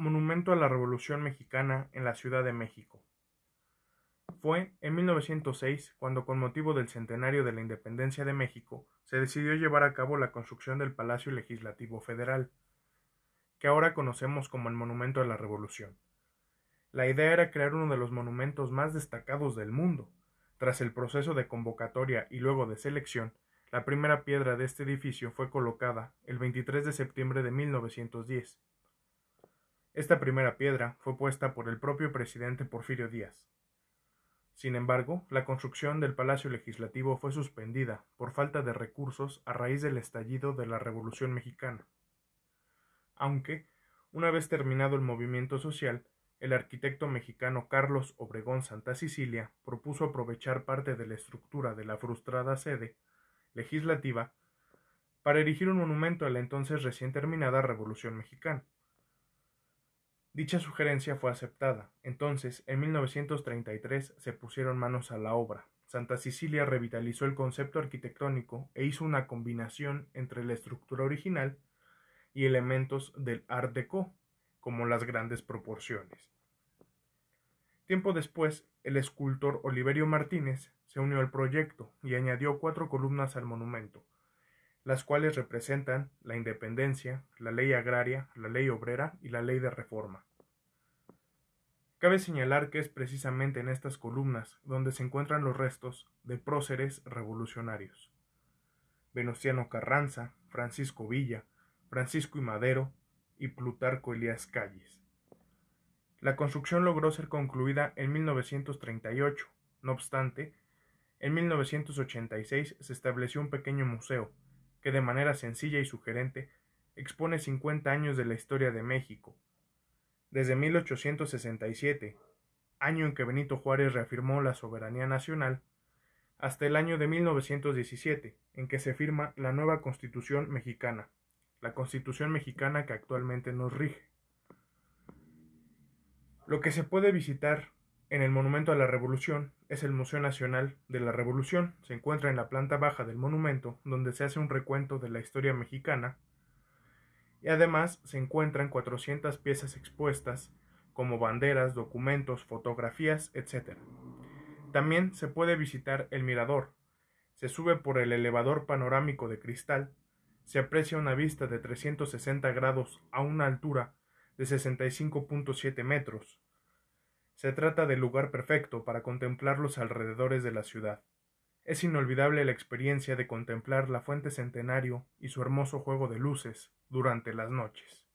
Monumento a la Revolución Mexicana en la Ciudad de México. Fue en 1906 cuando con motivo del centenario de la independencia de México se decidió llevar a cabo la construcción del Palacio Legislativo Federal, que ahora conocemos como el Monumento a la Revolución. La idea era crear uno de los monumentos más destacados del mundo. Tras el proceso de convocatoria y luego de selección, la primera piedra de este edificio fue colocada el 23 de septiembre de 1910. Esta primera piedra fue puesta por el propio presidente Porfirio Díaz. Sin embargo, la construcción del Palacio Legislativo fue suspendida por falta de recursos a raíz del estallido de la Revolución Mexicana. Aunque, una vez terminado el movimiento social, el arquitecto mexicano Carlos Obregón Santa Cecilia propuso aprovechar parte de la estructura de la frustrada sede legislativa para erigir un monumento a la entonces recién terminada Revolución Mexicana. Dicha sugerencia fue aceptada. Entonces, en 1933 se pusieron manos a la obra. Santa Cecilia revitalizó el concepto arquitectónico e hizo una combinación entre la estructura original y elementos del Art Deco, como las grandes proporciones. Tiempo después, el escultor Oliverio Martínez se unió al proyecto y añadió cuatro columnas al monumento, las cuales representan la independencia, la ley agraria, la ley obrera y la ley de reforma. Cabe señalar que es precisamente en estas columnas donde se encuentran los restos de próceres revolucionarios. Venustiano Carranza, Francisco Villa, Francisco y Madero y Plutarco Elías Calles. La construcción logró ser concluida en 1938. No obstante, en 1986 se estableció un pequeño museo, que de manera sencilla y sugerente expone 50 años de la historia de México. Desde 1867, año en que Benito Juárez reafirmó la soberanía nacional, hasta el año de 1917, en que se firma la nueva Constitución mexicana, la Constitución mexicana que actualmente nos rige. Lo que se puede visitar en el Monumento a la Revolución es el Museo Nacional de la Revolución. Se encuentra en la planta baja del monumento, donde se hace un recuento de la historia mexicana. Y además se encuentran 400 piezas expuestas, como banderas, documentos, fotografías, etc. También se puede visitar el mirador. Se sube por el elevador panorámico de cristal. Se aprecia una vista de 360 grados a una altura de 65.7 metros. Se trata del lugar perfecto para contemplar los alrededores de la ciudad. Es inolvidable la experiencia de contemplar la fuente centenario y su hermoso juego de luces durante las noches.